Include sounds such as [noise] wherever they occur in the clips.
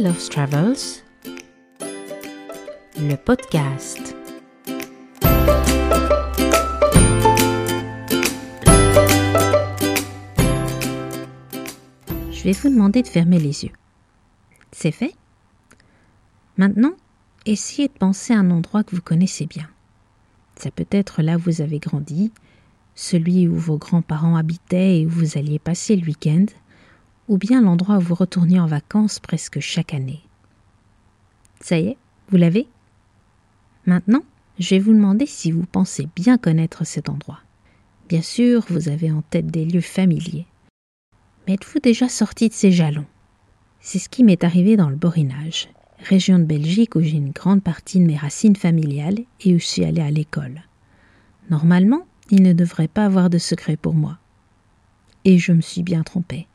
Mel Loves Travels, le podcast. Je vais vous demander de fermer les yeux. C'est fait? Maintenant, essayez de penser à un endroit que vous connaissez bien. Ça peut être là où vous avez grandi, celui où vos grands-parents habitaient et où vous alliez passer le week-end, ou bien l'endroit où vous retourniez en vacances presque chaque année. Ça y est, vous l'avez? Maintenant, je vais vous demander si vous pensez bien connaître cet endroit. Bien sûr, vous avez en tête des lieux familiers. Mais êtes-vous déjà sorti de ces jalons? C'est ce qui m'est arrivé dans le Borinage, région de Belgique où j'ai une grande partie de mes racines familiales et où je suis allée à l'école. Normalement, il ne devrait pas avoir de secret pour moi. Et je me suis bien trompée.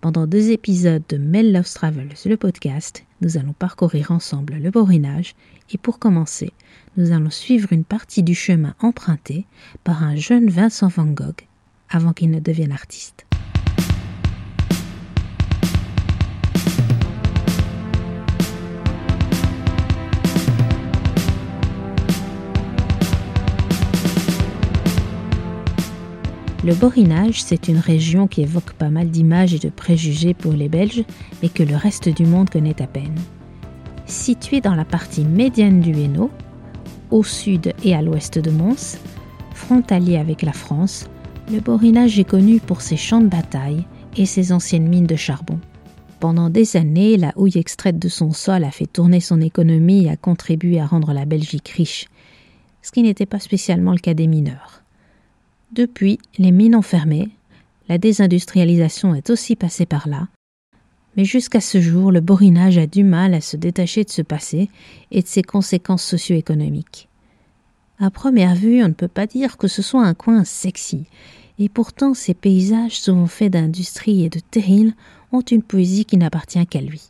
Pendant deux épisodes de Mel Loves Travels, le podcast, nous allons parcourir ensemble le borinage et pour commencer, nous allons suivre une partie du chemin emprunté par un jeune Vincent Van Gogh avant qu'il ne devienne artiste. Le Borinage, c'est une région qui évoque pas mal d'images et de préjugés pour les Belges et que le reste du monde connaît à peine. Situé dans la partie médiane du Hainaut, au sud et à l'ouest de Mons, frontalier avec la France, le Borinage est connu pour ses champs de bataille et ses anciennes mines de charbon. Pendant des années, la houille extraite de son sol a fait tourner son économie et a contribué à rendre la Belgique riche, ce qui n'était pas spécialement le cas des mineurs. Depuis, les mines ont fermé, la désindustrialisation est aussi passée par là, mais jusqu'à ce jour, le borinage a du mal à se détacher de ce passé et de ses conséquences socio-économiques. À première vue, on ne peut pas dire que ce soit un coin sexy, et pourtant ces paysages souvent faits d'industrie et de terrils ont une poésie qui n'appartient qu'à lui.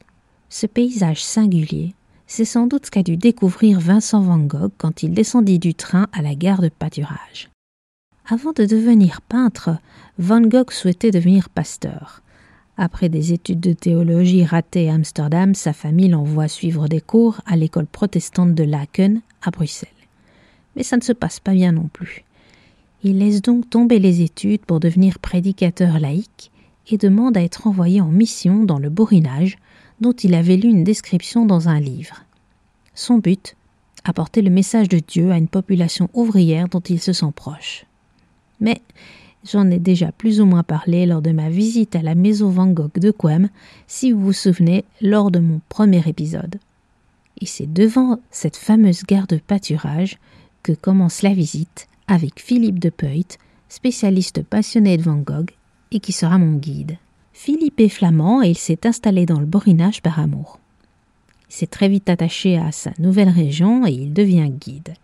Ce paysage singulier, c'est sans doute ce qu'a dû découvrir Vincent Van Gogh quand il descendit du train à la gare de pâturage. Avant de devenir peintre, Van Gogh souhaitait devenir pasteur. Après des études de théologie ratées à Amsterdam, sa famille l'envoie suivre des cours à l'école protestante de Laken, à Bruxelles. Mais ça ne se passe pas bien non plus. Il laisse donc tomber les études pour devenir prédicateur laïque et demande à être envoyé en mission dans le Borinage, dont il avait lu une description dans un livre. Son but apporter le message de Dieu à une population ouvrière dont il se sent proche mais j'en ai déjà plus ou moins parlé lors de ma visite à la maison Van Gogh de Quem, si vous vous souvenez, lors de mon premier épisode. Et c'est devant cette fameuse gare de pâturage que commence la visite avec Philippe de Peuit, spécialiste passionné de Van Gogh et qui sera mon guide. Philippe est flamand et il s'est installé dans le Borinage par amour. Il s'est très vite attaché à sa nouvelle région et il devient guide.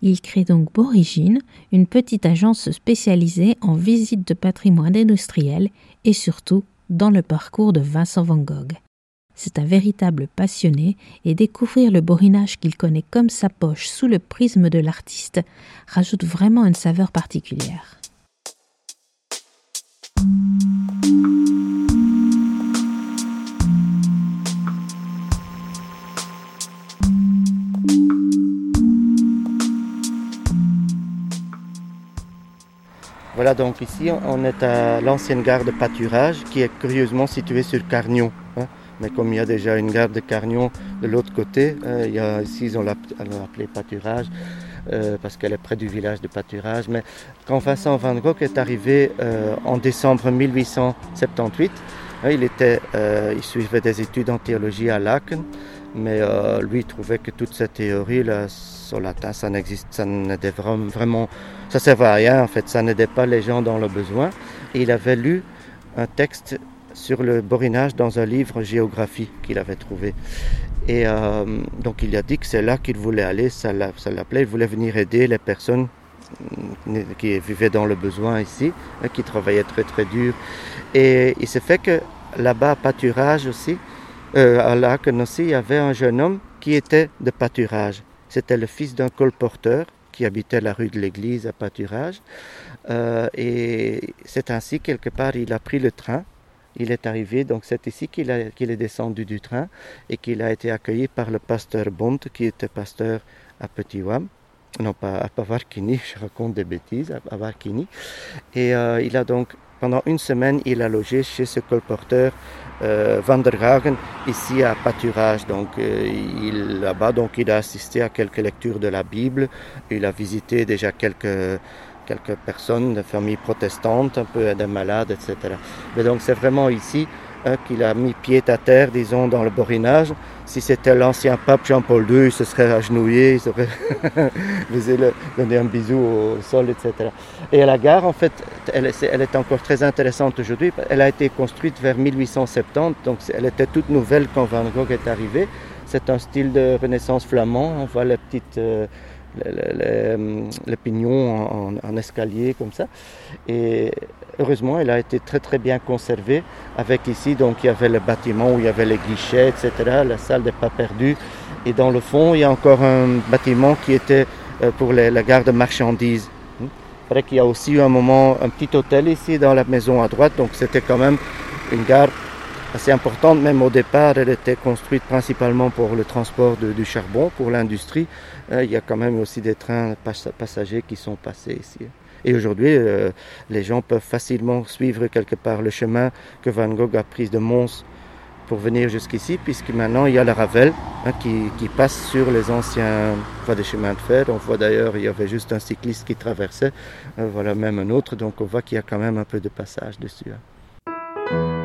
Il crée donc Borigine, une petite agence spécialisée en visite de patrimoine industriel et surtout dans le parcours de Vincent Van Gogh. C'est un véritable passionné et découvrir le borinage qu'il connaît comme sa poche sous le prisme de l'artiste rajoute vraiment une saveur particulière. Voilà, donc ici, on est à l'ancienne gare de pâturage qui est curieusement située sur Carnion. Hein. Mais comme il y a déjà une gare de Carnion de l'autre côté, euh, a, ici ils ont appelé pâturage euh, parce qu'elle est près du village de pâturage. Mais quand Vincent Van Gogh est arrivé euh, en décembre 1878, hein, il, était, suivait des études en théologie à Laken, mais lui trouvait que toute cette théorie là, sur latin, ça n'existe, ça n'était vraiment ça servait à rien en fait, ça n'aidait pas les gens dans le besoin. Il avait lu un texte sur le borinage dans un livre géographie qu'il avait trouvé. Et euh, donc il a dit que c'est là qu'il voulait aller, ça l'appelait, il voulait venir aider les personnes mm, qui vivaient dans le besoin ici, hein, qui travaillaient très très dur. Et il s'est fait que là-bas à pâturage aussi, euh, à Laken aussi, il y avait un jeune homme qui était de pâturage. C'était le fils d'un colporteur qui habitait la rue de l'église à Pâturage. Euh, et c'est ainsi, quelque part, il a pris le train. il est arrivé, donc c'est ici qu'il est descendu du train et qu'il a été accueilli par le pasteur Bont, qui était pasteur à Petit Wam. Non, pas à Pavarkini, [laughs] je raconte des bêtises, à Pavarkini. Et euh, il a donc, pendant une semaine, il a logé chez ce colporteur euh, Van der Hagen, ici à Pâturage. Donc, euh, là-bas, donc, il a assisté à quelques lectures de la Bible. Il a visité déjà quelques quelques personnes de familles protestantes, un peu des malades, etc. Mais donc c'est vraiment ici hein, qu'il a mis pied à terre, disons, dans le borinage. Si c'était l'ancien pape Jean-Paul II, il se serait agenouillé, il serait [laughs] donné un bisou au sol, etc. Et la gare, en fait, elle, est encore très intéressante aujourd'hui. Elle a été construite vers 1870, donc elle était toute nouvelle quand Van Gogh est arrivé. C'est un style de renaissance flamand. On voit les petites... Euh, les, pignons en, escalier comme ça. Et heureusement, elle a été très très bien conservée. Avec ici, donc il y avait le bâtiment où il y avait les guichets, etc. La salle n'est pas perdue. Et dans le fond, il y a encore un bâtiment qui était euh, pour la gare de marchandises. Il qu'il y a aussi eu un moment un petit hôtel ici dans la maison à droite, donc c'était quand même une gare assez importante. Même au départ, elle était construite principalement pour le transport du charbon, pour l'industrie. Euh, il y a quand même aussi des trains passagers qui sont passés ici. Et aujourd'hui, euh, les gens peuvent facilement suivre quelque part le chemin que Van Gogh a pris de Mons pour venir jusqu'ici, puisque maintenant il y a la Ravel hein, qui, passe sur les anciens voies de chemin de fer. On voit d'ailleurs, il y avait juste un cycliste qui traversait, euh, voilà même un autre, donc on voit qu'il y a quand même un peu de passage dessus. Hein.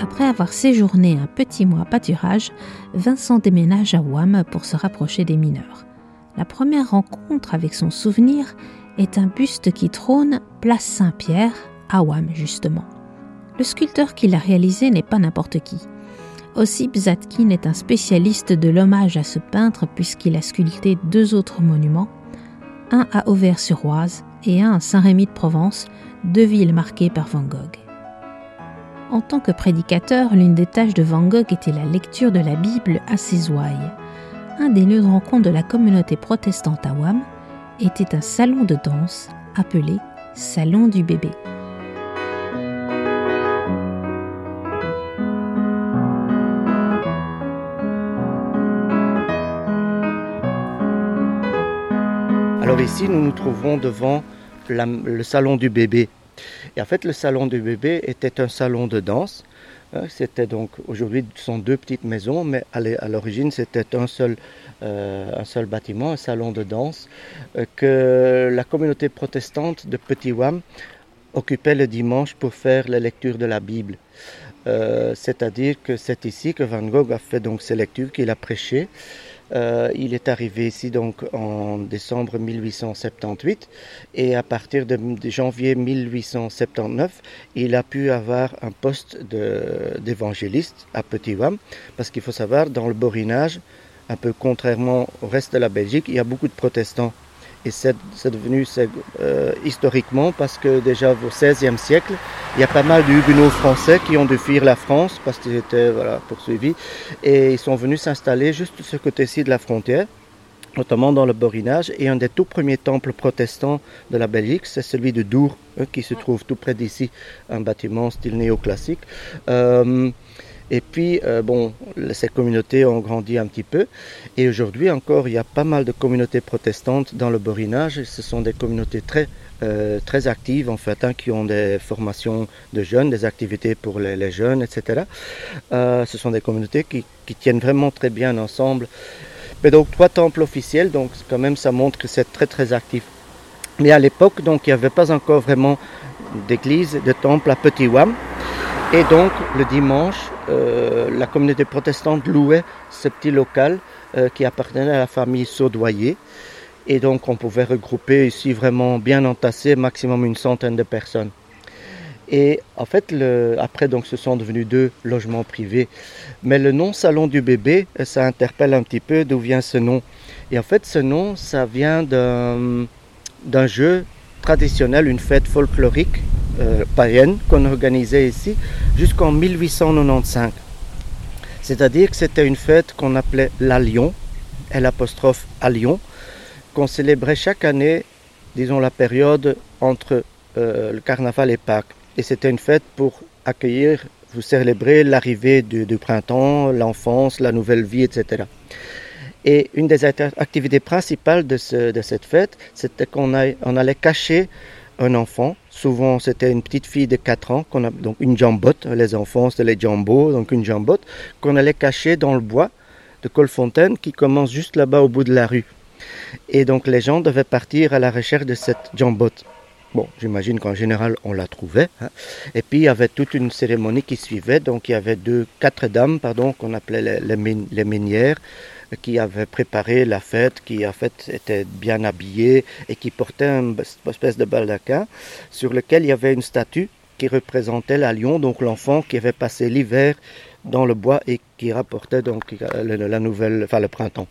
Après avoir séjourné un petit mois à pâturage, Vincent déménage à Wam pour se rapprocher des mineurs. La première rencontre avec son souvenir est un buste qui trône place Saint-Pierre, à Wam justement. Le sculpteur qui l'a réalisé n'est pas n'importe qui. Ossip Zatkin est un spécialiste de l'hommage à ce peintre puisqu'il a sculpté deux autres monuments, un à Auvers-sur-Oise et un à Saint-Rémy de Provence, deux villes marquées par Van Gogh. En tant que prédicateur, l'une des tâches de Van Gogh était la lecture de la Bible à ses ouailles. Un des lieux de rencontre de la communauté protestante à Wam était un salon de danse appelé Salon du bébé. Alors ici, nous nous trouvons devant le salon du bébé. Et en fait, le salon du bébé était un salon de danse. Hein, c'était donc, aujourd'hui, ce sont deux petites maisons, mais à l'origine, c'était un seul, euh, un seul bâtiment, un salon de danse, euh, que la communauté protestante de Petit Wam occupait le dimanche pour faire la lecture de la Bible. Euh, c'est-à-dire que c'est ici que Van Gogh a fait donc ses lectures, qu'il a prêché. Euh, il est arrivé ici donc en décembre 1878 et à partir de, janvier 1879, il a pu avoir un poste d'évangéliste à Petit Wam parce qu'il faut savoir dans le borinage, un peu contrairement au reste de la Belgique, il y a beaucoup de protestants. Et c'est devenu euh, historiquement parce que déjà au XVIe siècle, il y a pas mal de Huguenots français qui ont dû fuir la France parce qu'ils étaient voilà, poursuivis. Et ils sont venus s'installer juste de ce côté-ci de la frontière notamment dans le Borinage. Et un des tout premiers temples protestants de la Belgique, c'est celui de Dour, hein, qui se trouve tout près d'ici, un bâtiment style néoclassique. Euh, et puis, euh, bon, ces communautés ont grandi un petit peu. Et aujourd'hui encore, il y a pas mal de communautés protestantes dans le Borinage. Ce sont des communautés très, euh, très actives, en fait, hein, qui ont des formations de jeunes, des activités pour les, jeunes, etc. Euh, ce sont des communautés qui, qui, tiennent vraiment très bien ensemble. Mais donc, trois temples officiels, donc quand même, ça montre que c'est très, très actif. Mais à l'époque, donc, il n'y avait pas encore vraiment d'église, de temple à Petit Wam. Et donc, le dimanche, euh, la communauté protestante louait ce petit local euh, qui appartenait à la famille Saudoyer. Et donc, on pouvait regrouper ici vraiment bien entassé, maximum une centaine de personnes. Et en fait, après, donc, ce sont devenus deux logements privés. Mais le nom Salon du bébé, euh, ça interpelle un petit peu d'où vient ce nom. Et en fait, ce nom, ça vient d'un jeu traditionnel, une fête folklorique euh, païenne qu'on organisait ici jusqu'en 1895. C'est-à-dire que c'était une fête qu'on appelait l'Alion, L apostrophe Alion, qu'on célébrait chaque année, disons la période entre euh, le carnaval et Pâques. Et c'était une fête pour accueillir, vous célébrer l'arrivée du, printemps, l'enfance, la nouvelle vie, etc. Et une des activités principales de, cette fête, c'était qu'on on allait cacher un enfant. Souvent, c'était une petite fille de 4 ans, donc une jambotte. Les enfants, c'était les jambos, donc une jambotte, qu'on allait cacher dans le bois de Colfontaine qui commence juste là-bas au bout de la rue. Et donc, les gens devaient partir à la recherche de cette jambotte. Bon, j'imagine qu'en général, on la trouvait. Hein. Et puis, il y avait toute une cérémonie qui suivait. Donc, il y avait deux, quatre dames, pardon, qu'on appelait les, les, les minières, qui avaient préparé la fête, qui en fait étaient bien habillées et qui portaient une espèce de baldaquin sur lequel il y avait une statue qui représentait la lion, donc l'enfant qui avait passé l'hiver dans le bois et qui rapportait donc la nouvelle, enfin le printemps.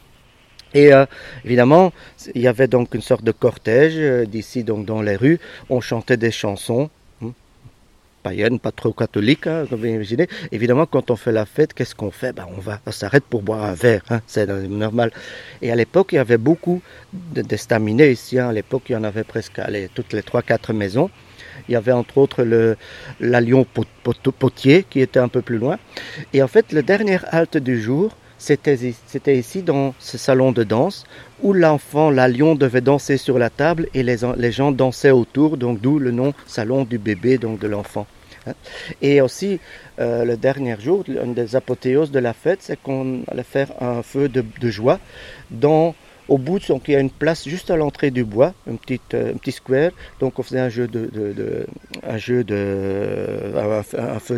Et euh, évidemment, il y avait donc une sorte de cortège euh, d'ici donc dans les rues. On chantait des chansons païenne, pas trop catholique, hein, comme vous imaginez. Évidemment, quand on fait la fête, qu'est-ce qu'on fait? Ben, On va, on s'arrête pour boire un verre, hein, c'est normal. Et à l'époque, il y avait beaucoup d'estaminets ici. Hein. À l'époque, il y en avait presque allez, toutes les trois, quatre maisons. Il y avait entre autres le l'Allion Potier qui était un peu plus loin. Et en fait, le dernier halte du jour, c'était ici dans ce salon de danse où l'enfant, la lion, devait danser sur la table et les, les gens dansaient autour, donc d'où le nom salon du bébé, donc de l'enfant. Hein. Et aussi, euh, le dernier jour, une des apothéoses de la fête, c'est qu'on allait faire un feu de, joie dans au bout, donc il y a une place juste à l'entrée du bois, un petit, euh, un petit square. Donc on faisait un feu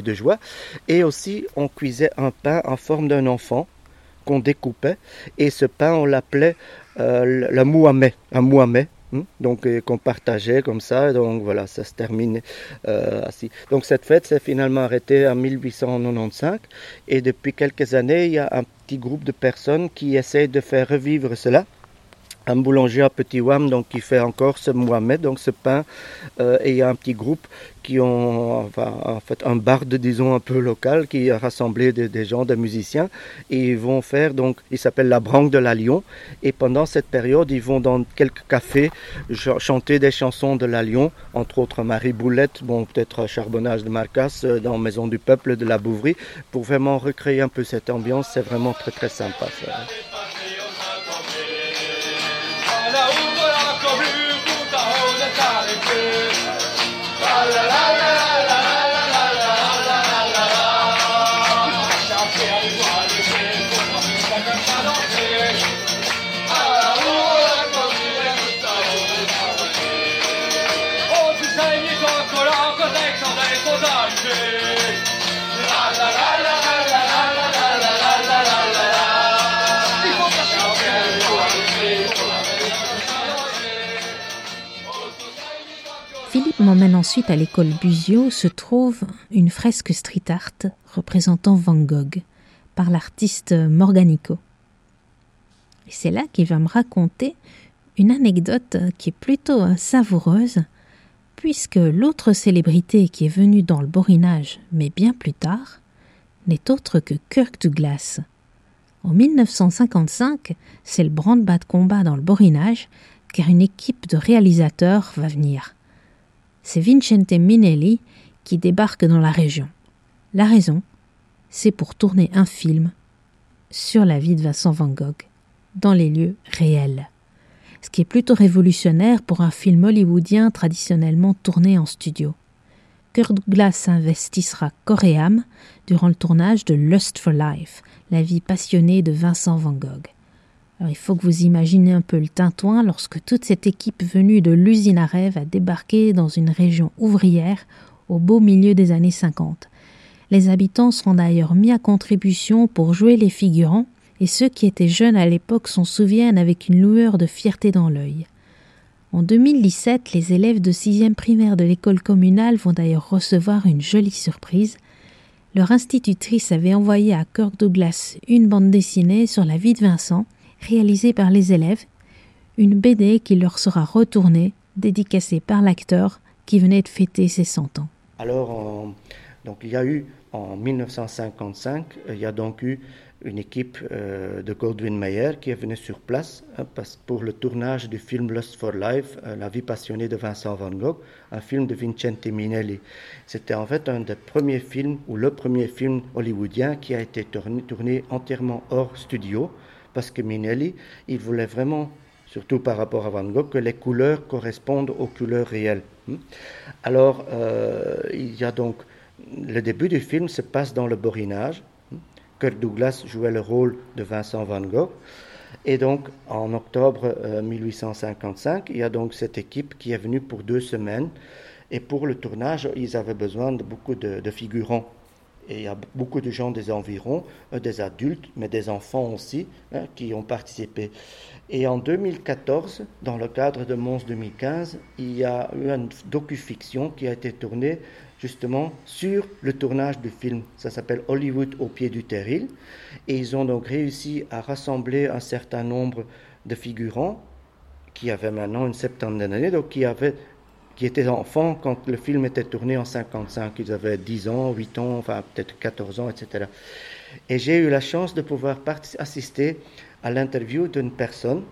de joie. Et aussi on cuisait un pain en forme d'un enfant qu'on découpait. Et ce pain on l'appelait euh, la mouamé, un. Hmm? donc qu'on partageait comme ça, donc voilà, ça se termine euh, ainsi. Donc cette fête s'est finalement arrêtée en 1895 et depuis quelques années, il y a un petit groupe de personnes qui essayent de faire revivre cela un boulanger à Petit Wam donc qui fait encore ce Mohamed, donc ce pain, euh, et il y a un petit groupe qui ont fait un barde disons un peu local qui a rassemblé des, gens, des musiciens, et ils vont faire donc, il s'appelle la branque de la Lyon, et pendant cette période ils vont dans quelques cafés chanter des chansons de la Lyon, entre autres Marie Boulette, bon peut-être Charbonnage de Marcas euh, dans Maison du Peuple de la Bouvrie, pour vraiment recréer un peu cette ambiance, c'est vraiment très très sympa ça. M'emmène ensuite à l'école Busio se trouve une fresque street art représentant Van Gogh par l'artiste Morganico. C'est là qu'il va me raconter une anecdote qui est plutôt savoureuse, puisque l'autre célébrité qui est venue dans le borinage, mais bien plus tard, n'est autre que Kirk Douglas. En 1955, c'est le branle-bas de combat dans le borinage, car une équipe de réalisateurs va venir c'est Vincente Minelli qui débarque dans la région. La raison, c'est pour tourner un film sur la vie de Vincent Van Gogh, dans les lieux réels. Ce qui est plutôt révolutionnaire pour un film hollywoodien traditionnellement tourné en studio. Kurt Glass investissera corps durant le tournage de Lust for Life, la vie passionnée de Vincent Van Gogh il faut que vous imaginez un peu le tintouin lorsque toute cette équipe venue de l'usine à rêve a débarqué dans une région ouvrière au beau milieu des années 50. Les habitants seront d'ailleurs mis à contribution pour jouer les figurants, et ceux qui étaient jeunes à l'époque s'en souviennent avec une lueur de fierté dans l'œil. En 2017, les élèves de sixième primaire de l'école communale vont d'ailleurs recevoir une jolie surprise. Leur institutrice avait envoyé à Kirk Douglas une bande dessinée sur la vie de Vincent, réalisée par les élèves, une BD qui leur sera retournée, dédicacée par l'acteur qui venait de fêter ses 100 ans. Alors, donc il y a eu en 1955, il y a donc eu une équipe euh, de Goldwyn Mayer qui est venue sur place hein, pour le tournage du film Lust for Life, euh, La vie passionnée de Vincent Van Gogh, un film de Vincente Minelli. C'était en fait un des premiers films, ou le premier film hollywoodien qui a été tourné entièrement hors studio, parce que Minelli, il voulait vraiment, surtout par rapport à Van Gogh, que les couleurs correspondent aux couleurs réelles. Alors, euh, il y a donc le début du film se passe dans le Borinage. Kirk Douglas jouait le rôle de Vincent Van Gogh. Et donc, en octobre 1855, euh, il y a donc cette équipe qui est venue pour deux semaines. Et pour le tournage, ils avaient besoin de beaucoup de, figurants. Et il y a beaucoup de gens des environs, euh, des adultes, mais des enfants aussi, hein, qui ont participé. Et en 2014, dans le cadre de Mons 2015, il y a eu une docu-fiction qui a été tournée justement sur le tournage du film. Ça s'appelle Hollywood au pied du terril. Et ils ont donc réussi à rassembler un certain nombre de figurants qui avaient maintenant une septantaine d'années, donc qui, avaient, qui étaient enfants quand le film était tourné en 55. Ils avaient 10 ans, 8 ans, enfin peut-être 14 ans, etc. Et j'ai eu la chance de pouvoir assister à l'interview d'une personne,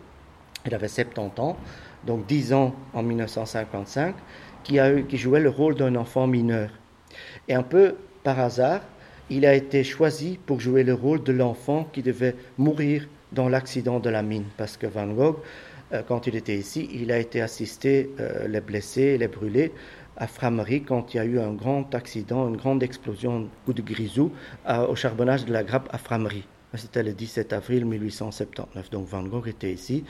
elle avait 70 ans, donc 10 ans en 1955, qui, a, qui jouait le rôle d'un enfant mineur. Et un peu par hasard, il a été choisi pour jouer le rôle de l'enfant qui devait mourir dans l'accident de la mine. Parce que Van Gogh, quand il était ici, il a été assisté, euh, les blessés, les brûlés, à Framery quand il y a eu un grand accident, une grande explosion, coup de grisou, au charbonnage de la grappe à Framery. C'était le 17 avril 1879. Donc Van Gogh était ici.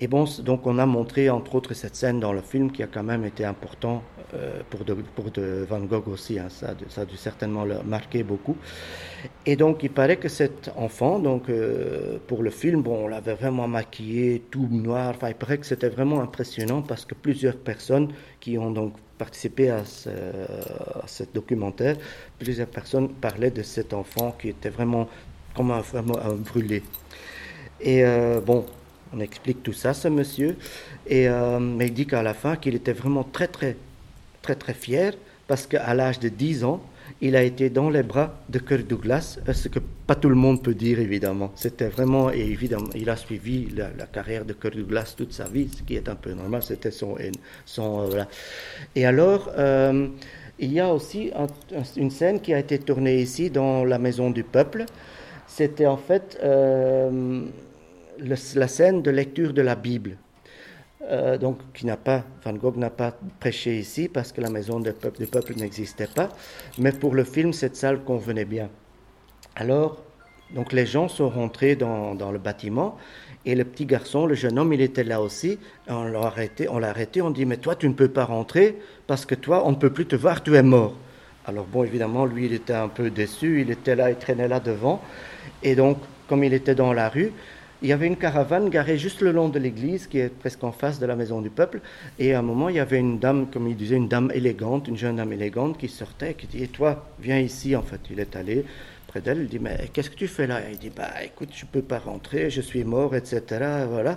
Et bon, donc on a montré entre autres cette scène dans le film qui a quand même été important euh, pour, pour Van Gogh aussi. Hein. Ça, a dû certainement le marquer beaucoup. Et donc il paraît que cet enfant, donc euh, pour le film, bon, on l'avait vraiment maquillé, tout noir. Enfin, il paraît que c'était vraiment impressionnant parce que plusieurs personnes qui ont donc participé à ce, documentaire, plusieurs personnes parlaient de cet enfant qui était vraiment comme un brûlé. Et euh, bon, on explique tout ça, ce monsieur. Et, euh, mais il dit qu'à la fin, qu'il était vraiment très, très, très, très fier parce qu'à l'âge de 10 ans, il a été dans les bras de Kirk Douglas, ce que pas tout le monde peut dire évidemment. C'était vraiment, et évidemment, il a suivi la, carrière de Kirk Douglas toute sa vie, ce qui est un peu normal, c'était son... son euh, voilà. Et alors, il y a aussi une scène qui a été tournée ici dans la Maison du Peuple, c'était en fait euh, la scène de lecture de la Bible. Euh, donc, qui n'a pas, Van Gogh n'a pas prêché ici parce que la maison du peuple, n'existait pas, mais pour le film, cette salle convenait bien. Alors, donc les gens sont rentrés dans, dans le bâtiment et le petit garçon, le jeune homme, il était là aussi. On l'a arrêté, on l'a arrêté, on dit mais toi tu ne peux pas rentrer parce que toi on ne peut plus te voir, tu es mort. Alors bon, évidemment, lui il était un peu déçu, il était là, il traînait là devant. Et donc, comme il était dans la rue, il y avait une caravane garée juste le long de l'église, qui est presque en face de la maison du peuple. Et à un moment, il y avait une dame, comme il disait, une dame élégante, une jeune dame élégante, qui sortait, qui dit, et toi, viens ici. En fait, il est allé près d'elle, il dit, mais qu'est-ce que tu fais là? Il dit, bah écoute, je ne peux pas rentrer, je suis mort, etc. Voilà.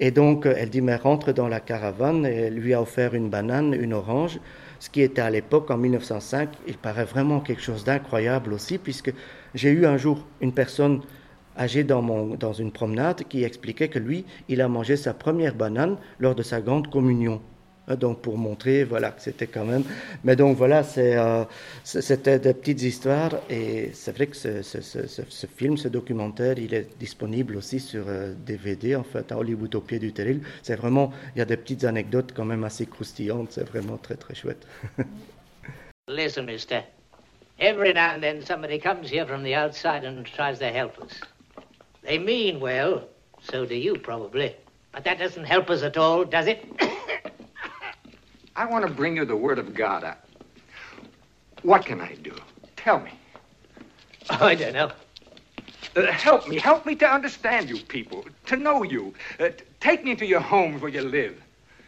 Et donc, elle dit, mais rentre dans la caravane, et elle lui a offert une banane, une orange ce qui était à l'époque, en 1905, il paraît vraiment quelque chose d'incroyable aussi, puisque j'ai eu un jour une personne âgée dans, une promenade qui expliquait que lui, il a mangé sa première banane lors de sa grande communion. Hein, donc pour montrer voilà que c'était quand même. Mais donc voilà euh, c'était des petites histoires et c'est vrai que ce, film ce documentaire il est disponible aussi sur DVD euh, en fait à Hollywood au pied du terril. C'est vraiment il y a des petites anecdotes quand même assez croustillantes c'est vraiment très très chouette. [laughs] Listen mister. Every now and then somebody comes here from the outside and tries to help us they mean well so do you probably but that doesn't help us at all does it [coughs] I want to bring you the word of God. I... What can I do? Tell me. Oh, I don't know. Uh, help me. Help me to understand you people, to know you. Uh, take me to your homes where you live.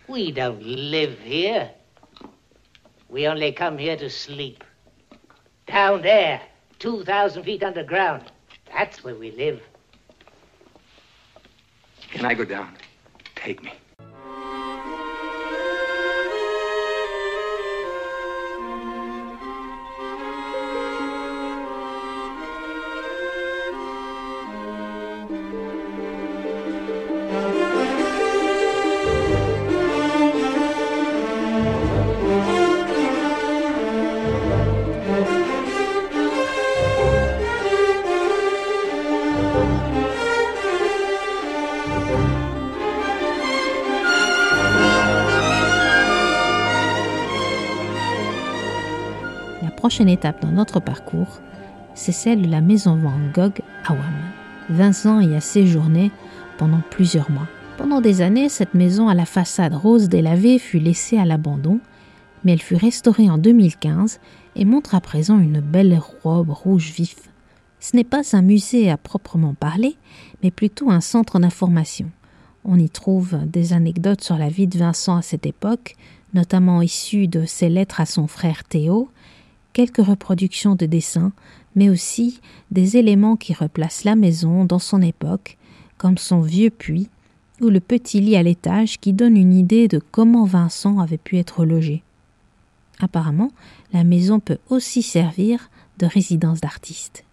We don't live here. We only come here to sleep. Down there, 2,000 feet underground. That's where we live. Can I go down? Take me. Prochaine étape dans notre parcours, c'est celle de la maison Van Gogh à Wam. Vincent y a séjourné pendant plusieurs mois. Pendant des années, cette maison à la façade rose délavée fut laissée à l'abandon, mais elle fut restaurée en 2015 et montre à présent une belle robe rouge vif. Ce n'est pas un musée à proprement parler, mais plutôt un centre d'information. On y trouve des anecdotes sur la vie de Vincent à cette époque, notamment issues de ses lettres à son frère Théo, quelques reproductions de dessins, mais aussi des éléments qui replacent la maison dans son époque, comme son vieux puits ou le petit lit à l'étage qui donne une idée de comment Vincent avait pu être logé. Apparemment, la maison peut aussi servir de résidence d'artiste.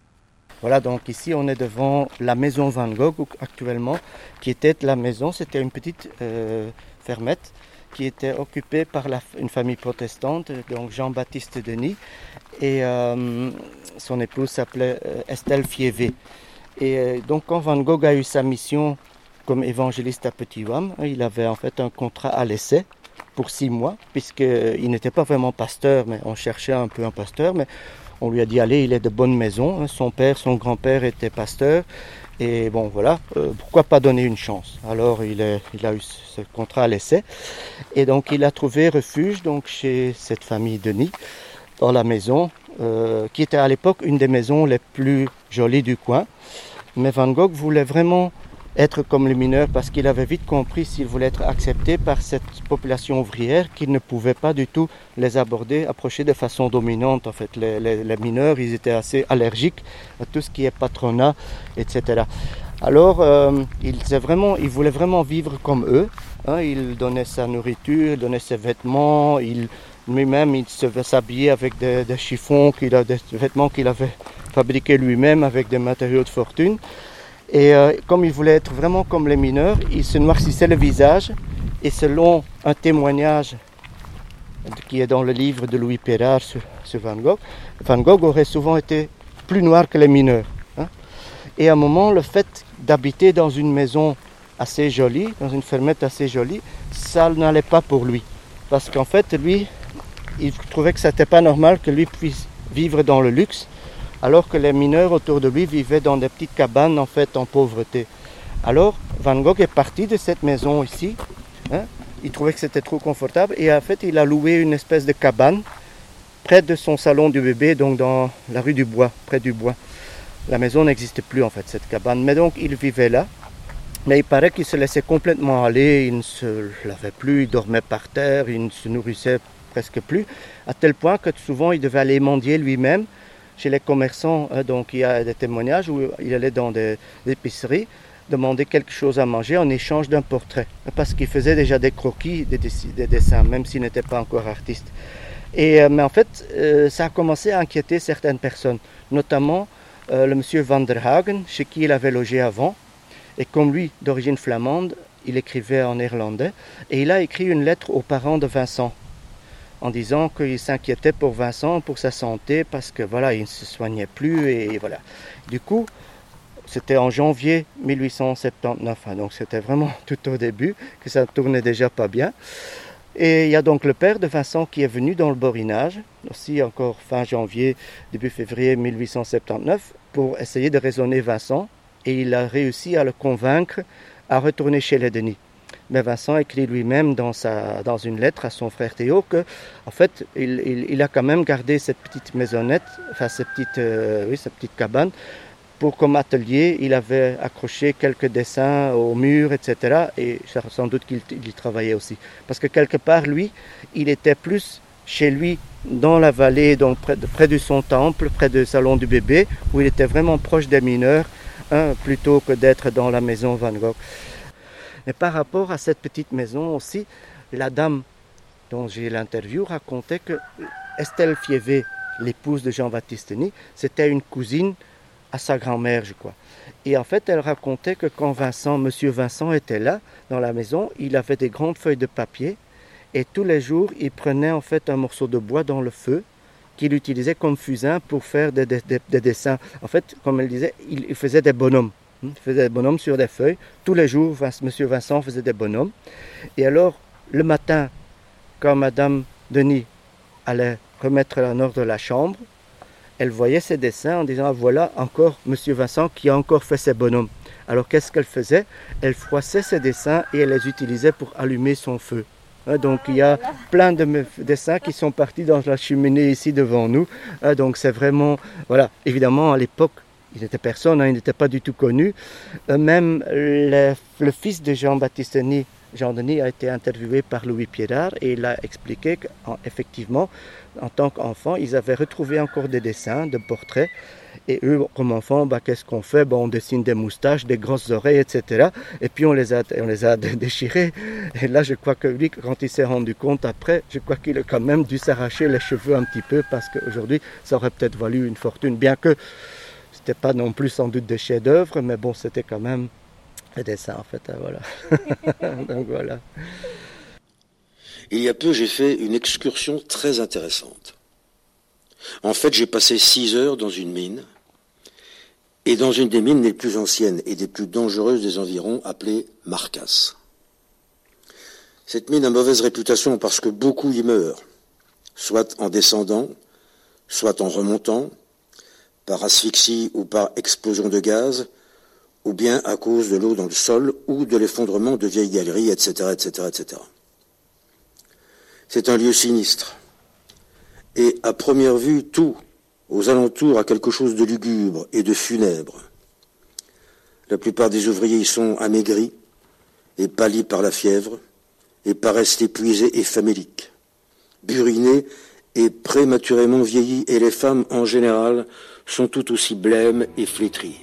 Voilà, donc ici on est devant la maison Van Gogh actuellement, qui était la maison, c'était une petite euh, fermette qui était occupée par une famille protestante, donc Jean-Baptiste Denis, et euh, son épouse s'appelait euh, Estelle Fievé. Et donc quand Van Gogh a eu sa mission comme évangéliste à Petit Wam, il avait en fait un contrat à l'essai pour six mois, puisqu'il n'était pas vraiment pasteur, mais on cherchait un peu un pasteur, mais on lui a dit, allez, il est de bonne maison, son père, son grand-père était pasteur, et bon voilà, euh, pourquoi pas donner une chance? Alors il, a eu ce contrat à l'essai, et donc il a trouvé refuge chez cette famille Denis, dans la maison, euh, qui était à l'époque une des maisons les plus jolies du coin. Mais Van Gogh voulait vraiment être comme les mineurs parce qu'il avait vite compris s'il voulait être accepté par cette population ouvrière qu'il ne pouvait pas du tout les aborder, approcher de façon dominante. En fait, les, mineurs, ils étaient assez allergiques à tout ce qui est patronat, etc. Alors, euh, il, vraiment, il voulait vraiment vivre comme eux. Hein. il donnait sa nourriture, il donnait ses vêtements, il, lui-même, il se s'habiller avec des, des chiffons, qu'il a, des vêtements qu'il avait fabriqués lui-même avec des matériaux de fortune. Et euh, comme il voulait être vraiment comme les mineurs, il se noircissait le visage. Et selon un témoignage qui est dans le livre de Louis Perrard sur, Van Gogh, Van Gogh aurait souvent été plus noir que les mineurs. Hein. Et à un moment, le fait d'habiter dans une maison assez jolie, dans une fermette assez jolie, ça n'allait pas pour lui. Parce qu'en fait, lui, il trouvait que ce n'était pas normal que lui puisse vivre dans le luxe alors que les mineurs autour de lui vivaient dans des petites cabanes en fait en pauvreté. Alors Van Gogh est parti de cette maison ici. Hein. il trouvait que c'était trop confortable et en fait il a loué une espèce de cabane près de son salon du bébé, donc dans la rue du Bois, près du Bois. La maison n'existe plus en fait, cette cabane. Mais donc il vivait là. Mais il paraît qu'il se laissait complètement aller, il ne se lavait plus, il dormait par terre, il ne se nourrissait presque plus, à tel point que souvent il devait aller mendier lui-même chez les commerçants, hein, donc il y a des témoignages où il allait dans des, épiceries demander quelque chose à manger en échange d'un portrait, parce qu'il faisait déjà des croquis, des, dessins, même s'il n'était pas encore artiste. Et, euh, mais en fait, euh, ça a commencé à inquiéter certaines personnes, notamment euh, le monsieur Van der Hagen, chez qui il avait logé avant. Et comme lui, d'origine flamande, il écrivait en néerlandais, et il a écrit une lettre aux parents de Vincent en disant qu'il s'inquiétait pour Vincent, pour sa santé, parce que voilà, il ne se soignait plus et voilà. Du coup, c'était en janvier 1879, hein, donc c'était vraiment [laughs] tout au début que ça tournait déjà pas bien. Et il y a donc le père de Vincent qui est venu dans le borinage, aussi encore fin janvier, début février 1879, pour essayer de raisonner Vincent, et il a réussi à le convaincre à retourner chez les Denis. Mais Vincent écrit lui-même dans, sa, dans une lettre à son frère Théo que, en fait, il, a quand même gardé cette petite maisonnette, enfin cette petite, euh, cette petite cabane, pour comme atelier, il avait accroché quelques dessins au mur, etc. Et sans doute qu'il y travaillait aussi. Parce que quelque part, lui, il était plus chez lui dans la vallée, donc près de, près de son temple, près du salon du bébé, où il était vraiment proche des mineurs, hein, plutôt que d'être dans la maison Van Gogh. Mais par rapport à cette petite maison aussi, la dame dont j'ai l'interview racontait que Estelle Fievé, l'épouse de Jean-Baptiste Denis, c'était une cousine à sa grand-mère, je crois. Et en fait, elle racontait que quand Vincent, monsieur Vincent était là, dans la maison, il avait des grandes feuilles de papier et tous les jours, il prenait en fait un morceau de bois dans le feu qu'il utilisait comme fusain pour faire des, dessins. En fait, comme elle disait, il faisait des bonhommes. Il faisait des bonhommes sur des feuilles. Tous les jours, Monsieur Vincent faisait des bonhommes. Et alors, le matin, quand Madame Denis allait remettre la nord de la chambre, elle voyait ses dessins en disant ah, voilà encore Monsieur Vincent qui a encore fait ses bonhommes. Alors qu'est-ce qu'elle faisait? Elle froissait ses dessins et elle les utilisait pour allumer son feu. Hein, donc il y a plein de dessins qui sont partis dans la cheminée ici devant nous. Hein, donc c'est vraiment, voilà, évidemment à l'époque, il n'était personne, hein, il n'était pas du tout connu. Euh, même le, fils de Jean-Baptiste Denis, Jean Denis a été interviewé par Louis Pierrard et il a expliqué qu'effectivement, en tant qu'enfant, ils avaient retrouvé encore des dessins, de portraits et eux, comme enfants, bah, qu'est-ce qu'on fait? Bah, On dessine des moustaches, des grosses oreilles, etc. Et puis on les a, on les a [laughs] déchirés. Et là, je crois que lui, quand il s'est rendu compte après, je crois qu'il a quand même dû s'arracher les cheveux un petit peu parce qu'aujourd'hui, ça aurait peut-être valu une fortune. Bien que ce n'était pas non plus sans doute des chefs-d'œuvre, mais bon, c'était quand même des dessins en fait. Hein, voilà. [laughs] Donc voilà. Il y a peu, j'ai fait une excursion très intéressante. En fait, j'ai passé six heures dans une mine, et dans une des mines les plus anciennes et des plus dangereuses des environs, appelée Marcas. Cette mine a mauvaise réputation parce que beaucoup y meurent, soit en descendant, soit en remontant, par asphyxie ou par explosion de gaz, ou bien à cause de l'eau dans le sol ou de l'effondrement de vieilles galeries, etc., etc., etc. C'est un lieu sinistre et à première vue tout aux alentours a quelque chose de lugubre et de funèbre. La plupart des ouvriers y sont amaigris et pâlis par la fièvre et paraissent épuisés et faméliques, burinés et prématurément vieillis, et les femmes en général sont tout aussi blêmes et flétries.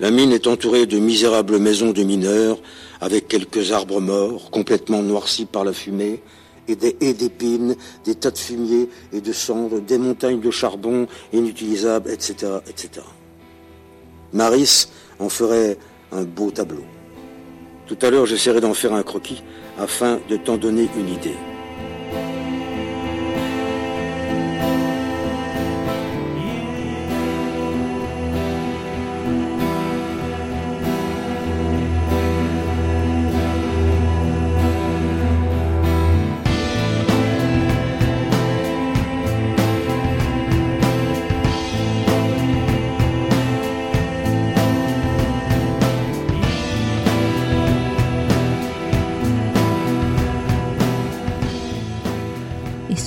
La mine est entourée de misérables maisons de mineurs, avec quelques arbres morts, complètement noircis par la fumée, et des haies d'épines, des tas de fumier et de cendres, des montagnes de charbon inutilisables, etc., etc. Maris en ferait un beau tableau. Tout à l'heure, j'essaierai d'en faire un croquis afin de t'en donner une idée.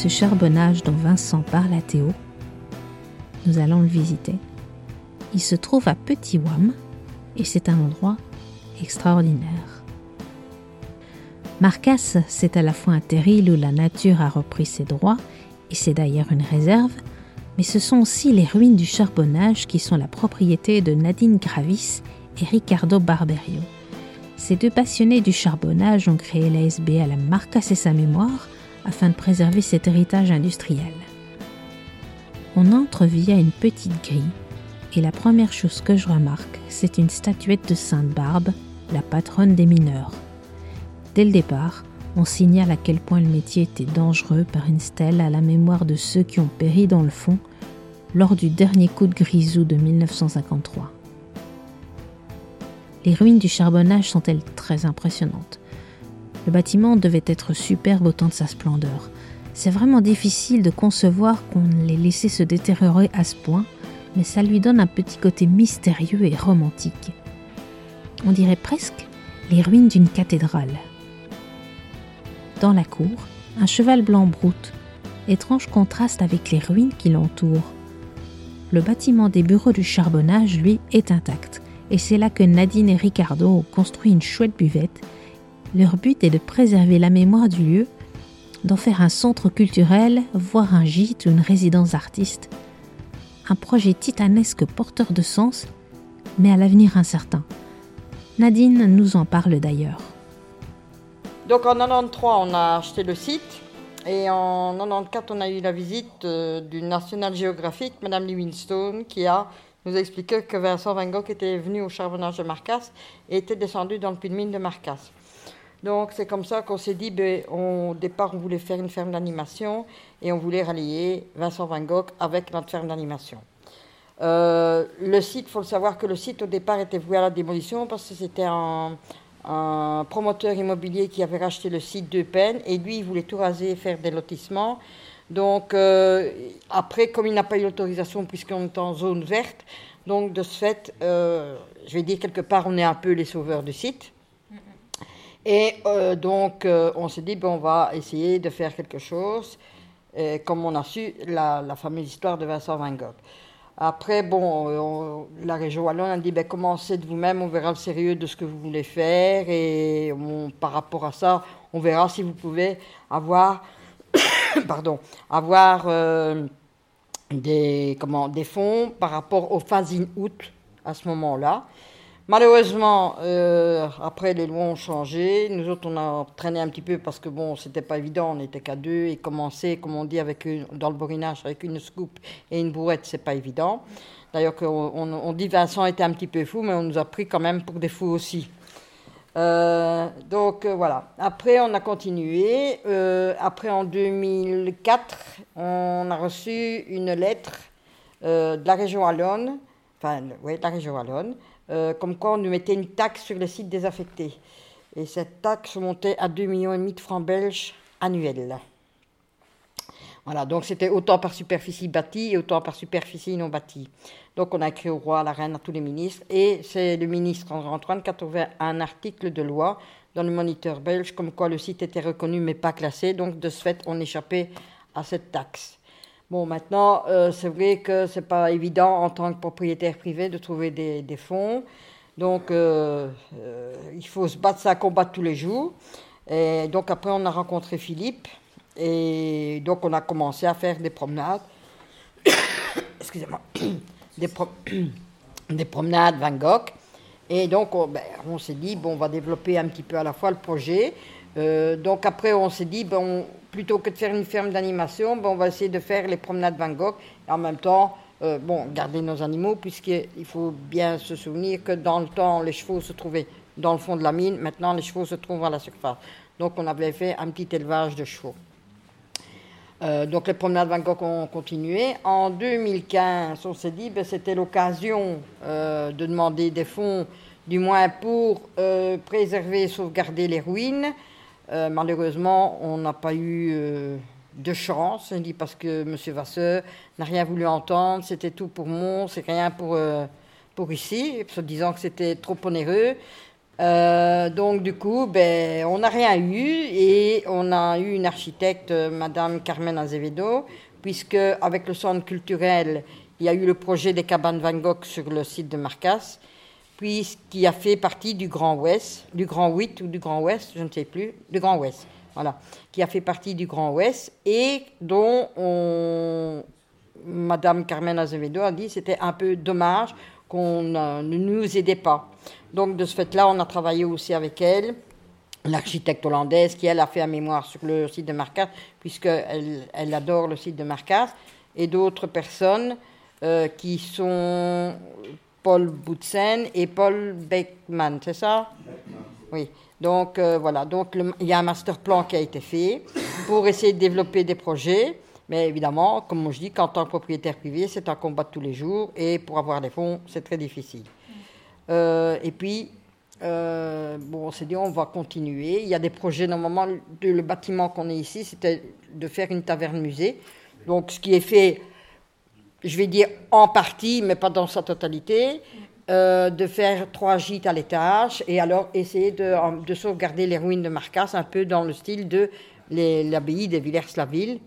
Charbonnage dont Vincent parle à Théo, nous allons le visiter. Il se trouve à Petit Wam et c'est un endroit extraordinaire. Marcas, c'est à la fois un terril où la nature a repris ses droits, et c'est d'ailleurs une réserve, mais ce sont aussi les ruines du charbonnage qui sont la propriété de Nadine Gravis et Ricardo Barberio. Ces deux passionnés du charbonnage ont créé l'ASB à la Marcas et sa mémoire, afin de préserver cet héritage industriel. On entre via une petite grille et la première chose que je remarque, c'est une statuette de Sainte Barbe, la patronne des mineurs. Dès le départ, on signale à quel point le métier était dangereux par une stèle à la mémoire de ceux qui ont péri dans le fond lors du dernier coup de grisou de 1953. Les ruines du charbonnage sont-elles très impressionnantes? Le bâtiment devait être superbe au temps de sa splendeur. C'est vraiment difficile de concevoir qu'on l'ait laissé se détériorer à ce point, mais ça lui donne un petit côté mystérieux et romantique. On dirait presque les ruines d'une cathédrale. Dans la cour, un cheval blanc broute, étrange contraste avec les ruines qui l'entourent. Le bâtiment des bureaux du charbonnage, lui, est intact, et c'est là que Nadine et Ricardo ont construit une chouette buvette leur but est de préserver la mémoire du lieu, d'en faire un centre culturel, voire un gîte ou une résidence artiste. Un projet titanesque porteur de sens, mais à l'avenir incertain. Nadine nous en parle d'ailleurs. Donc en 93, on a acheté le site. Et en 94, on a eu la visite euh, du National Geographic, Madame Livingstone, qui a nous expliqué que Vincent Van Gogh était venu au charbonnage de Marcas et était descendu dans le puits de mine de Marcas. Donc c'est comme ça qu'on s'est dit, ben, au départ on voulait faire une ferme d'animation et on voulait rallier Vincent Van Gogh avec notre ferme d'animation. Euh, le site, il faut le savoir que le site au départ était voué à la démolition parce que c'était un, un promoteur immobilier qui avait racheté le site de Peine et lui, il voulait tout raser et faire des lotissements. Donc, euh, après, comme il n'a pas eu l'autorisation puisqu'on est en zone verte, donc de ce fait, euh, je vais dire quelque part, on est un peu les sauveurs du site. Et euh, donc, on s'est dit, bon, on va essayer de faire quelque chose, comme on a su la, fameuse histoire de Vincent Van Gogh. Après, bon, euh, la région Wallonne a dit ben, commencez de vous-même, on verra le sérieux de ce que vous voulez faire. Et par rapport à ça, on verra si vous pouvez avoir, [coughs] pardon, avoir euh, des, comment, des fonds par rapport au phasing out à ce moment-là. Malheureusement, euh, après, les lois ont changé. Nous autres, on a traîné un petit peu parce que, bon, c'était pas évident. On n'était qu'à deux et commencer, comme on dit, avec dans le borinage, avec une scoop et une bourrette, c'est pas évident. D'ailleurs, on, on, dit Vincent était un petit peu fou, mais on nous a pris quand même pour des fous aussi. Euh, donc euh, voilà. Après, on a continué. après, en 2004, on a reçu une lettre de la région Wallonne, enfin, oui, de la région Wallonne, euh, comme quoi on nous mettait une taxe sur les sites désaffectés. Et cette taxe montait à 2,5 millions de francs belges annuels. Voilà, donc c'était autant par superficie bâtie et autant par superficie non bâtie. Donc on a écrit au roi, à la reine, à tous les ministres, et c'est le ministre Antoine qui a trouvé un article de loi dans le moniteur belge comme quoi le site était reconnu mais pas classé, donc de ce fait on échappait à cette taxe. Bon, maintenant, euh, c'est vrai que ce n'est pas évident en tant que propriétaire privé de trouver des, fonds. Donc, euh, euh, il faut se battre, ça combat tous les jours. Et donc, après, on a rencontré Philippe. Et donc, on a commencé à faire des promenades. [coughs] Excusez-moi. [coughs] Des, [coughs] des, promenades Van Gogh. Et donc, on, ben, on s'est dit, bon, on va développer un petit peu à la fois le projet. Donc, après, on s'est dit, plutôt que de faire une ferme d'animation, on va essayer de faire les promenades Van Gogh et en même temps, euh, garder nos animaux, puisqu'il faut bien se souvenir que dans le temps, les chevaux se trouvaient dans le fond de la mine, maintenant les chevaux se trouvent à la surface. Donc on avait fait un petit élevage de chevaux. Euh, donc les promenades Van Gogh ont continué. En 2015, on s'est dit que ben, c'était l'occasion euh, de demander des fonds, du moins pour préserver et sauvegarder les ruines. Euh, malheureusement, on n'a pas eu euh, de chance, parce que M. Vasseur n'a rien voulu entendre, c'était tout pour moi, c'est rien pour, euh, ici, se disant que c'était trop onéreux. donc du coup, ben, on n'a rien eu et on a eu une architecte, Madame Carmen Azevedo, puisque avec le centre culturel, il y a eu le projet des cabanes Van Gogh sur le site de Marcas qui a fait partie du Grand Ouest, du Grand 8 ou du Grand Ouest, je ne sais plus, du Grand Ouest, voilà, qui a fait partie du Grand Ouest et dont on, Madame Carmen Azevedo a dit c'était un peu dommage qu'on ne nous aidait pas. Donc de ce fait-là, on a travaillé aussi avec elle, l'architecte hollandaise qui elle a fait un mémoire sur le site de Marcas, puisqu'elle elle adore le site de Marcas, et d'autres personnes euh, qui sont Paul Boutsen et Paul Beckman, c'est ça? Oui. Donc euh, voilà, donc il y a un master plan qui a été fait pour essayer de développer des projets. Mais évidemment, comme je dis, qu'en tant que propriétaire privé, c'est un combat de tous les jours et pour avoir des fonds, c'est très difficile. Euh, et puis, euh, bon, on s'est dit, on va continuer. Il y a des projets, normalement, le bâtiment qu'on est ici, c'était de faire une taverne-musée. Donc, ce qui est fait je vais dire en partie, mais pas dans sa totalité, euh, de faire trois gîtes à l'étage et alors essayer de, sauvegarder les ruines de Marcas un peu dans le style de l'abbaye de Villers-la-Ville,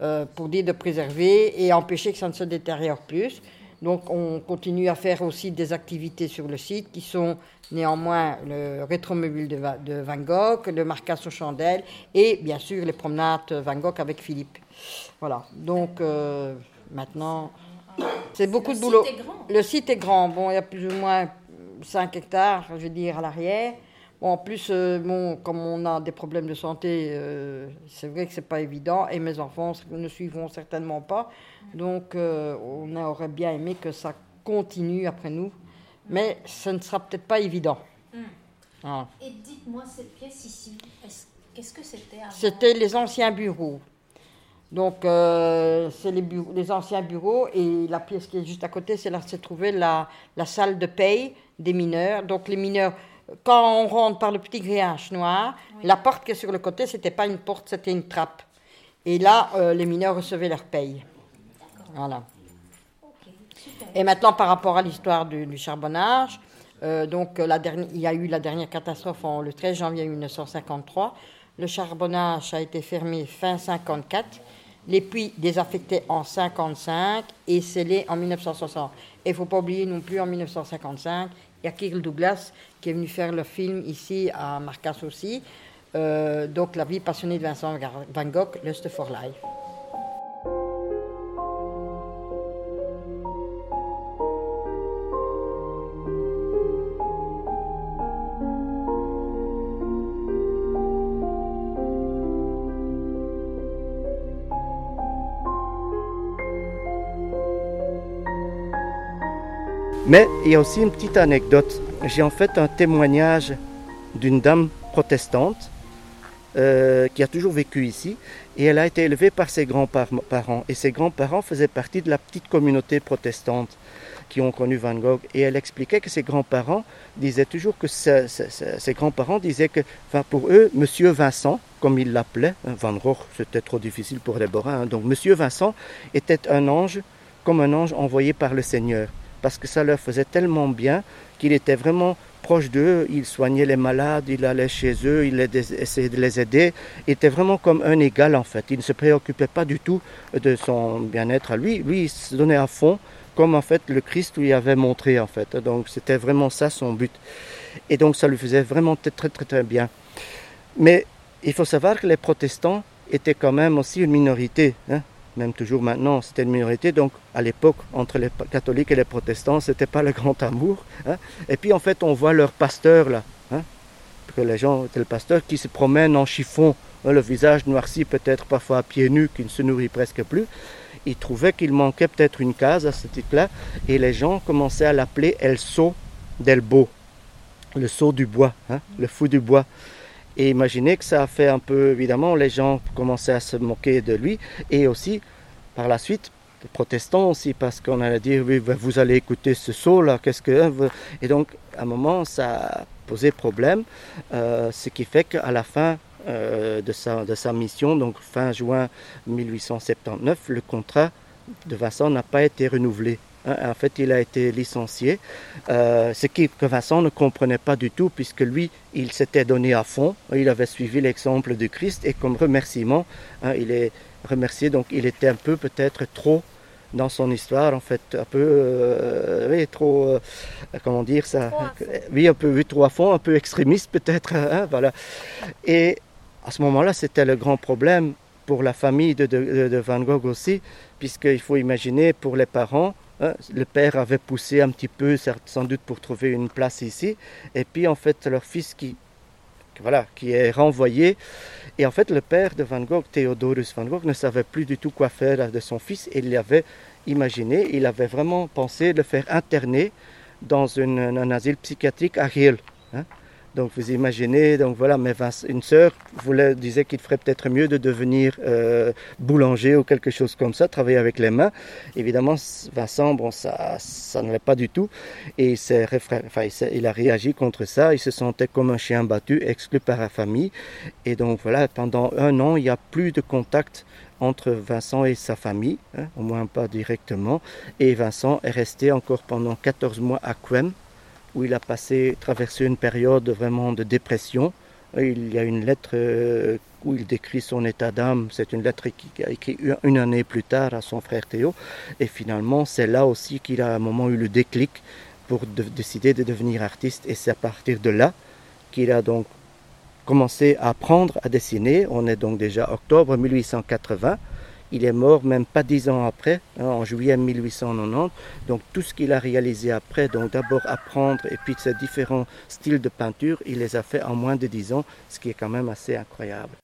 euh, pour dire de préserver et empêcher que ça ne se détériore plus. Donc on continue à faire aussi des activités sur le site qui sont néanmoins le rétromobile de, de Van Gogh, le marcas aux chandelles et bien sûr les promenades Van Gogh avec Philippe. Voilà, donc... Euh, Maintenant, c'est beaucoup de boulot. Le site est grand. Bon, il y a plus ou moins 5 hectares, je veux dire, à l'arrière. Bon, en plus, euh, bon, comme on a des problèmes de santé, euh, c'est vrai que c'est pas évident. Et mes enfants ne suivront certainement pas. Donc, euh, on aurait bien aimé que ça continue après nous. Mais ce ne sera peut-être pas évident. Hmm. Et dites-moi, cette pièce ici, qu'est-ce que c'était C'était les anciens bureaux. Donc, euh, c'est les, les, anciens bureaux et la pièce qui est juste à côté, c'est là se trouvait la, la, salle de paye des mineurs. Donc, les mineurs quand on rentre par le petit grillage noir, la porte qui est sur le côté, c'était pas une porte, c'était une trappe. Et là, euh, les mineurs recevaient leur paye. Voilà. Et maintenant, par rapport à l'histoire du, charbonnage, euh, donc la dernière, il y a eu la dernière catastrophe le 13 janvier 1953. Le charbonnage a été fermé fin 54, les puits désaffectés en 55 et scellés en 1960. Et il ne faut pas oublier non plus en 1955, il y a Kirk Douglas qui est venu faire le film ici à Marcas aussi. Euh, donc la vie passionnée de Vincent Van Gogh, Lust for Life. Mais il y a aussi une petite anecdote. J'ai en fait un témoignage d'une dame protestante euh, qui a toujours vécu ici et elle a été élevée par ses grands-parents. Et ses grands-parents faisaient partie de la petite communauté protestante qui ont connu Van Gogh. Et elle expliquait que ses grands-parents disaient toujours que ses, grands-parents disaient que, pour eux, Monsieur Vincent, comme ils l'appelaient, hein, Van Gogh, c'était trop difficile pour les Borins, hein, donc Monsieur Vincent était un ange, comme un ange envoyé par le Seigneur parce que ça leur faisait tellement bien qu'il était vraiment proche d'eux, il soignait les malades, il allait chez eux, il essayait de les aider, il était vraiment comme un égal en fait, il ne se préoccupait pas du tout de son bien-être à lui, lui il se donnait à fond comme en fait le Christ lui avait montré en fait, donc c'était vraiment ça son but. Et donc ça lui faisait vraiment très très très, bien. Mais il faut savoir que les protestants étaient quand même aussi une minorité. Hein même toujours maintenant, c'était une minorité. Donc, à l'époque, entre les catholiques et les protestants, c'était pas le grand amour. Hein. Et puis, en fait, on voit leur pasteur là, hein, que les gens, c'est le pasteur qui se promène en chiffon, hein, le visage noirci, peut-être parfois à pieds nus, qui ne se nourrit presque plus. Il trouvait qu'il manquait peut-être une case à ce titre-là, et les gens commençaient à l'appeler El Sceau del Beau, le sceau du bois, le fou du bois. Et imaginez que ça a fait un peu, évidemment, les gens commençaient à se moquer de lui. Et aussi, par la suite, les protestants aussi, parce qu'on allait dire, oui, vous allez écouter ce saut-là, qu'est-ce que... Hein, et donc, à un moment, ça a posé problème, euh, ce qui fait qu'à la fin euh, de, sa, de sa mission, donc fin juin 1879, le contrat de Vincent n'a pas été renouvelé. Hein, en fait, il a été licencié, euh, ce qui, que Vincent ne comprenait pas du tout, puisque lui, il s'était donné à fond, il avait suivi l'exemple de Christ, et comme remerciement, hein, il est remercié, donc il était un peu peut-être trop dans son histoire, en fait, un peu, euh, oui, trop, euh, comment dire ça, oui, un peu, trop à fond, un peu extrémiste peut-être, hein, voilà. Et à ce moment-là, c'était le grand problème pour la famille de Van Gogh aussi, puisqu'il faut imaginer pour les parents, Hein, le père avait poussé un petit peu, sans doute pour trouver une place ici. Et puis en fait, leur fils qui, voilà, qui est renvoyé. Et en fait, le père de Van Gogh, Theodorus Van Gogh, ne savait plus du tout quoi faire de son fils. Il avait imaginé, il avait vraiment pensé le faire interner dans un asile psychiatrique à Hill. Hein. Donc vous imaginez, donc voilà, mais une sœur disait qu'il ferait peut-être mieux de devenir euh, boulanger ou quelque chose comme ça, travailler avec les mains. Évidemment, Vincent, bon, ça, ça ne l'est pas du tout. Et il a réagi contre ça. Il se sentait comme un chien battu, exclu par la famille. Et donc voilà, pendant un an, il n'y a plus de contact entre Vincent et sa famille, hein, au moins pas directement. Et Vincent est resté encore pendant 14 mois à Quem, où il a passé, traversé une période vraiment de dépression. Il y a une lettre euh, où il décrit son état d'âme. C'est une lettre qu'il a écrite une année plus tard à son frère Théo. Et finalement, c'est là aussi qu'il a un moment eu le déclic pour décider de devenir artiste. Et c'est à partir de là qu'il a donc commencé à apprendre à dessiner. On est donc déjà octobre 1880. Il est mort même pas dix ans après, hein, en juillet 1890. Donc tout ce qu'il a réalisé après, donc d'abord apprendre et puis ces différents styles de peinture, il les a fait en moins de dix ans, ce qui est quand même assez incroyable.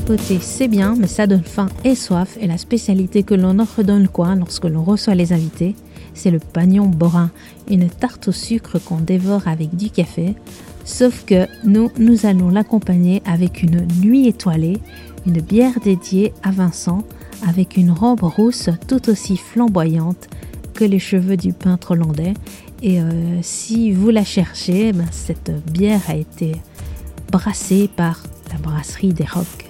Papoter, c'est bien, mais ça donne faim et soif. Et la spécialité que l'on offre dans le coin lorsque l'on reçoit les invités, c'est le pagnon borin, une tarte au sucre qu'on dévore avec du café. Sauf que nous, nous allons l'accompagner avec une nuit étoilée, une bière dédiée à Vincent, avec une robe rousse tout aussi flamboyante que les cheveux du peintre hollandais. Et euh, si vous la cherchez, ben, cette bière a été brassée par la brasserie des Rocs.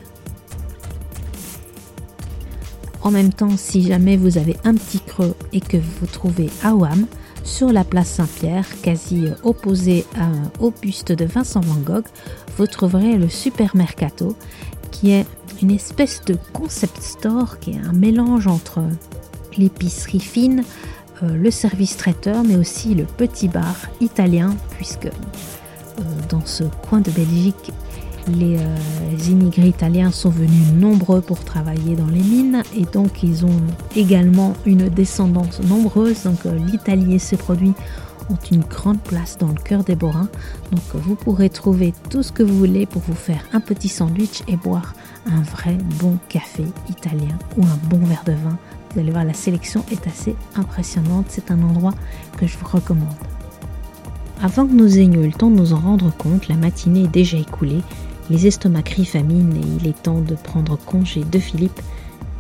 En même temps, si jamais vous avez un petit creux et que vous trouvez Ouam, sur la place Saint-Pierre, quasi opposé au buste de Vincent Van Gogh, vous trouverez le Super Mercato, qui est une espèce de concept store qui est un mélange entre l'épicerie fine, euh, le service traiteur, mais aussi le petit bar italien, puisque euh, dans ce coin de Belgique, les euh, immigrés italiens sont venus nombreux pour travailler dans les mines et donc ils ont également une descendance nombreuse. Donc l'Italie et ses produits ont une grande place dans le cœur des Borins. Donc vous pourrez trouver tout ce que vous voulez pour vous faire un petit sandwich et boire un vrai bon café italien ou un bon verre de vin. Vous allez voir, la sélection est assez impressionnante. C'est un endroit que je vous recommande. Avant que nous ayons eu le temps de nous en rendre compte, la matinée est déjà écoulée, les estomacs crient famine et il est temps de prendre congé de Philippe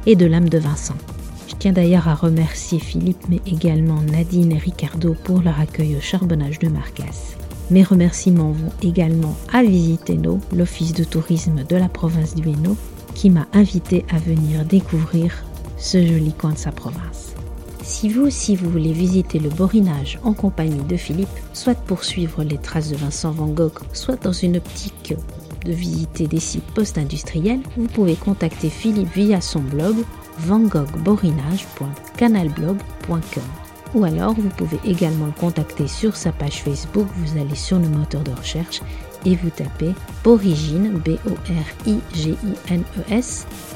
et de l'âme de Vincent. Je tiens d'ailleurs à remercier Philippe mais également Nadine et Ricardo pour leur accueil au charbonnage de Marcas. Mes remerciements vont également à Visiteno, l'office de tourisme de la province du Hainaut, qui m'a invité à venir découvrir ce joli coin de sa province. Si vous aussi vous voulez visiter le Borinage en compagnie de Philippe, soit poursuivre les traces de Vincent Van Gogh, soit dans une optique de visiter des sites post-industriels, vous pouvez contacter Philippe via son blog vangoghborinage.canalblog.com ou alors vous pouvez également le contacter sur sa page Facebook, vous allez sur le moteur de recherche et vous tapez Borigine, B-O-R-I-G-I-N-E-S,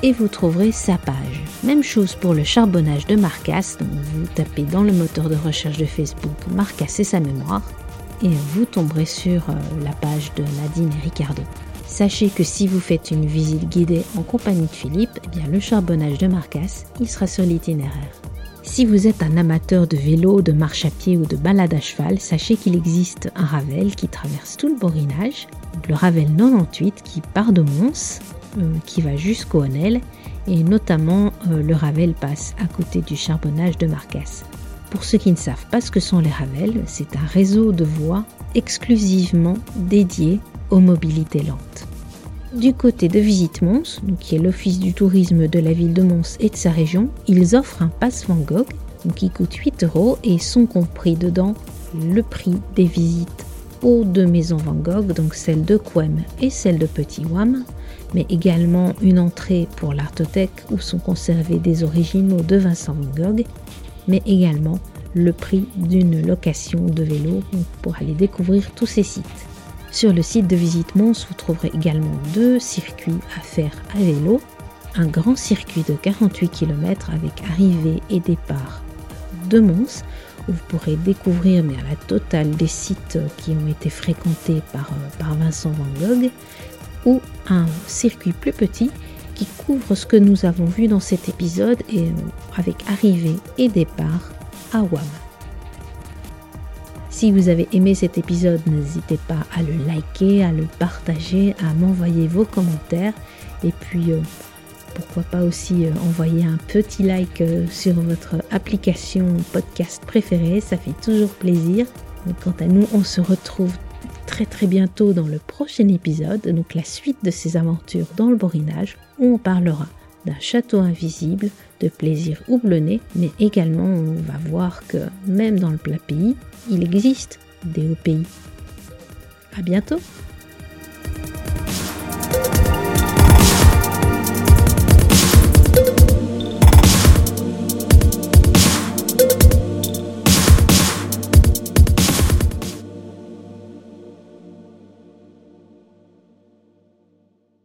et vous trouverez sa page. Même chose pour le charbonnage de Marcas, vous tapez dans le moteur de recherche de Facebook Marcas et sa mémoire, et vous tomberez sur euh, la page de Nadine et Ricardo. Sachez que si vous faites une visite guidée en compagnie de Philippe, eh bien le charbonnage de Marcas, il sera sur l'itinéraire. Si vous êtes un amateur de vélo, de marche à pied ou de balade à cheval, sachez qu'il existe un Ravel qui traverse tout le borinage, le Ravel 98 qui part de Mons, euh, qui va jusqu'au Honnel, et notamment euh, le Ravel passe à côté du charbonnage de Marcas. Pour ceux qui ne savent pas ce que sont les Ravels, c'est un réseau de voies exclusivement dédié aux mobilités lentes. Du côté de Visite Mons, qui est l'office du tourisme de la ville de Mons et de sa région, ils offrent un pass Van Gogh qui coûte 8 euros et sont compris dedans le prix des visites aux deux maisons Van Gogh, donc celle de Quem et celle de Petit Wam, mais également une entrée pour l'artothèque où sont conservés des originaux de Vincent Van Gogh, mais également le prix d'une location de vélo pour aller découvrir tous ces sites. Sur le site de Visite Mons, vous trouverez également deux circuits à faire à vélo. Un grand circuit de 48 km avec arrivée et départ de Mons, où vous pourrez découvrir mais la totale des sites qui ont été fréquentés par, euh, par Vincent Van Gogh, ou un circuit plus petit qui couvre ce que nous avons vu dans cet épisode euh, avec arrivée et départ à Wam. Si vous avez aimé cet épisode, n'hésitez pas à le liker, à le partager, à m'envoyer vos commentaires. Et puis euh, pourquoi pas aussi euh, envoyer un petit like euh, sur votre application podcast préférée, ça fait toujours plaisir. quant à nous, on se retrouve très très bientôt dans le prochain épisode, donc la suite de ces aventures dans le borinage, où on parlera d'un château invisible, de plaisir houblonné, mais également on va voir que même dans le plat pays, il existe des hauts pays. À bientôt!